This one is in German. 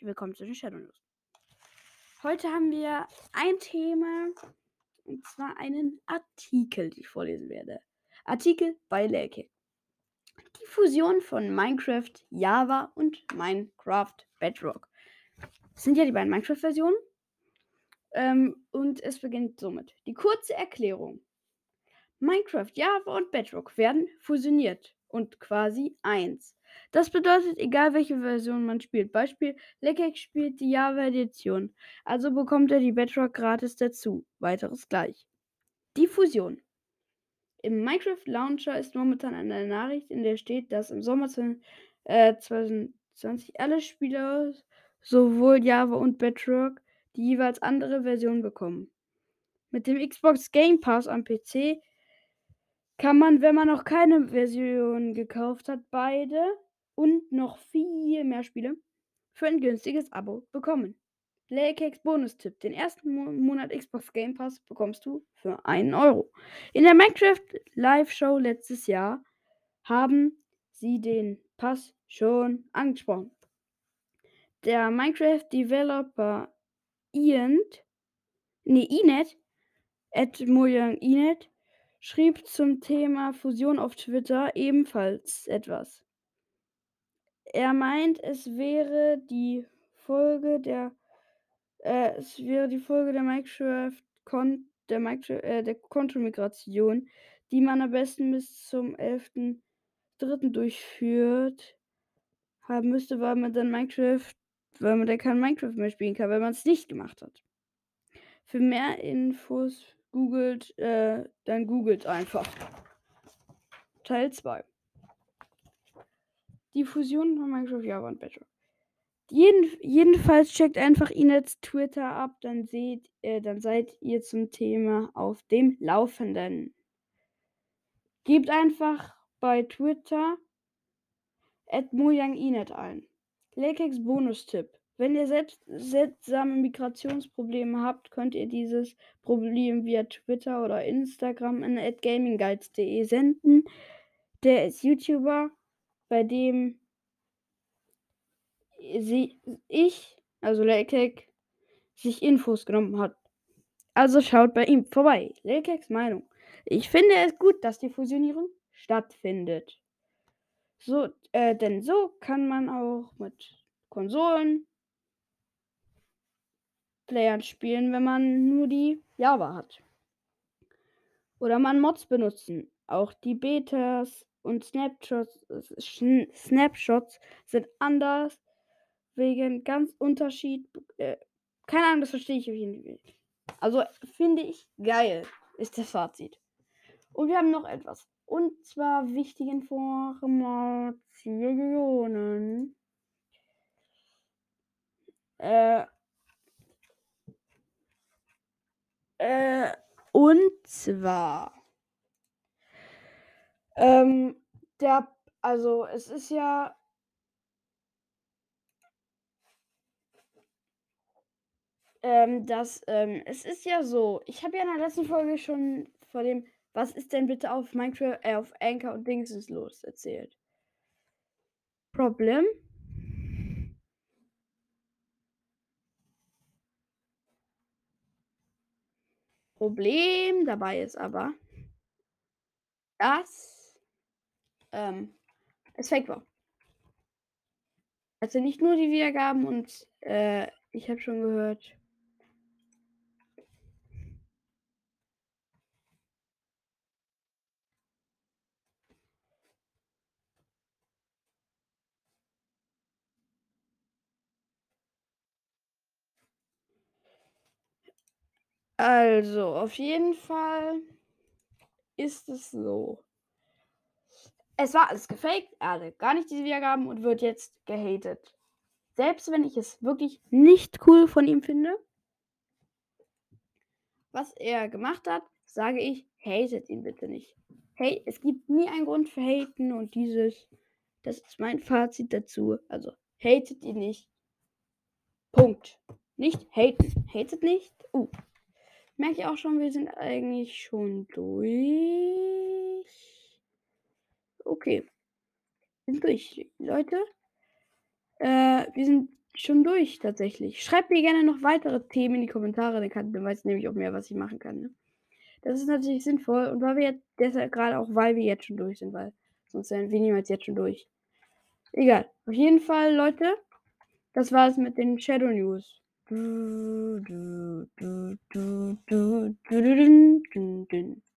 Willkommen zu den Shadow News. Heute haben wir ein Thema und zwar einen Artikel, den ich vorlesen werde. Artikel bei Lake. Die Fusion von Minecraft, Java und Minecraft Bedrock. Das sind ja die beiden Minecraft-Versionen. Ähm, und es beginnt somit. Die kurze Erklärung. Minecraft, Java und Bedrock werden fusioniert und quasi eins. Das bedeutet, egal welche Version man spielt. Beispiel, Lekek spielt die Java-Edition, also bekommt er die Bedrock gratis dazu. Weiteres gleich. Die Fusion. Im Minecraft Launcher ist momentan eine Nachricht, in der steht, dass im Sommer 2020 äh, alle Spieler, sowohl Java und Bedrock, die jeweils andere Version bekommen. Mit dem Xbox Game Pass am PC kann man, wenn man noch keine Version gekauft hat, beide und noch viel mehr Spiele für ein günstiges Abo bekommen. Playcakes Bonustipp. Den ersten Monat Xbox Game Pass bekommst du für einen Euro. In der Minecraft Live Show letztes Jahr haben sie den Pass schon angesprochen. Der Minecraft Developer Ian, nee, Inet, at Mojang Inet, schrieb zum Thema Fusion auf Twitter ebenfalls etwas. Er meint, es wäre die Folge der äh, es wäre die Folge der Minecraft Kon der Minecraft äh, der Kontomigration, die man am besten bis zum 11.3. durchführt haben müsste, weil man dann Minecraft, weil man dann kein Minecraft mehr spielen kann, wenn man es nicht gemacht hat. Für mehr Infos googelt, äh, dann googelt einfach. Teil 2. Die Fusion von Minecraft Java und Bedrock. Jeden, jedenfalls checkt einfach Inets Twitter ab, dann seht, äh, dann seid ihr zum Thema auf dem Laufenden. Gebt einfach bei Twitter at Inet ein. Lakex Bonustipp. Wenn ihr selbst seltsame Migrationsprobleme habt, könnt ihr dieses Problem via Twitter oder Instagram an gamingguides.de senden. Der ist YouTuber, bei dem sie, ich, also Lekek, sich Infos genommen hat. Also schaut bei ihm vorbei. Lekeks Meinung. Ich finde es gut, dass die Fusionierung stattfindet. So, äh, denn so kann man auch mit Konsolen Playern spielen, wenn man nur die Java hat. Oder man Mods benutzen. Auch die Betas und Snapshots, Snapshots sind anders. Wegen ganz Unterschied. Äh, keine Ahnung, das verstehe ich nicht. Also finde ich geil, ist das Fazit. Und wir haben noch etwas. Und zwar wichtige Informationen. Äh, Äh, und zwar. Ähm, der, also es ist ja. Ähm, das, ähm, es ist ja so, ich habe ja in der letzten Folge schon vor dem, was ist denn bitte auf Minecraft, äh, auf Anchor und Dings los erzählt. Problem Problem dabei ist aber, dass ähm, es fake war. Also nicht nur die Wiedergaben und äh, ich habe schon gehört. Also, auf jeden Fall ist es so. Es war alles gefaked, er hatte gar nicht diese Wiedergaben und wird jetzt gehatet. Selbst wenn ich es wirklich nicht cool von ihm finde, was er gemacht hat, sage ich, hatet ihn bitte nicht. Hey, es gibt nie einen Grund für haten und dieses, das ist mein Fazit dazu. Also, hatet ihn nicht. Punkt. Nicht haten. Hatet nicht. Uh, merke ich auch schon, wir sind eigentlich schon durch. Okay. Sind durch, Leute. Äh, wir sind schon durch tatsächlich. Schreibt mir gerne noch weitere Themen in die Kommentare, dann, kann, dann weiß ich nämlich auch mehr, was ich machen kann. Ne? Das ist natürlich sinnvoll und weil wir jetzt, deshalb gerade auch, weil wir jetzt schon durch sind, weil sonst wären wir niemals jetzt schon durch. Egal. Auf jeden Fall, Leute, das war es mit den Shadow News.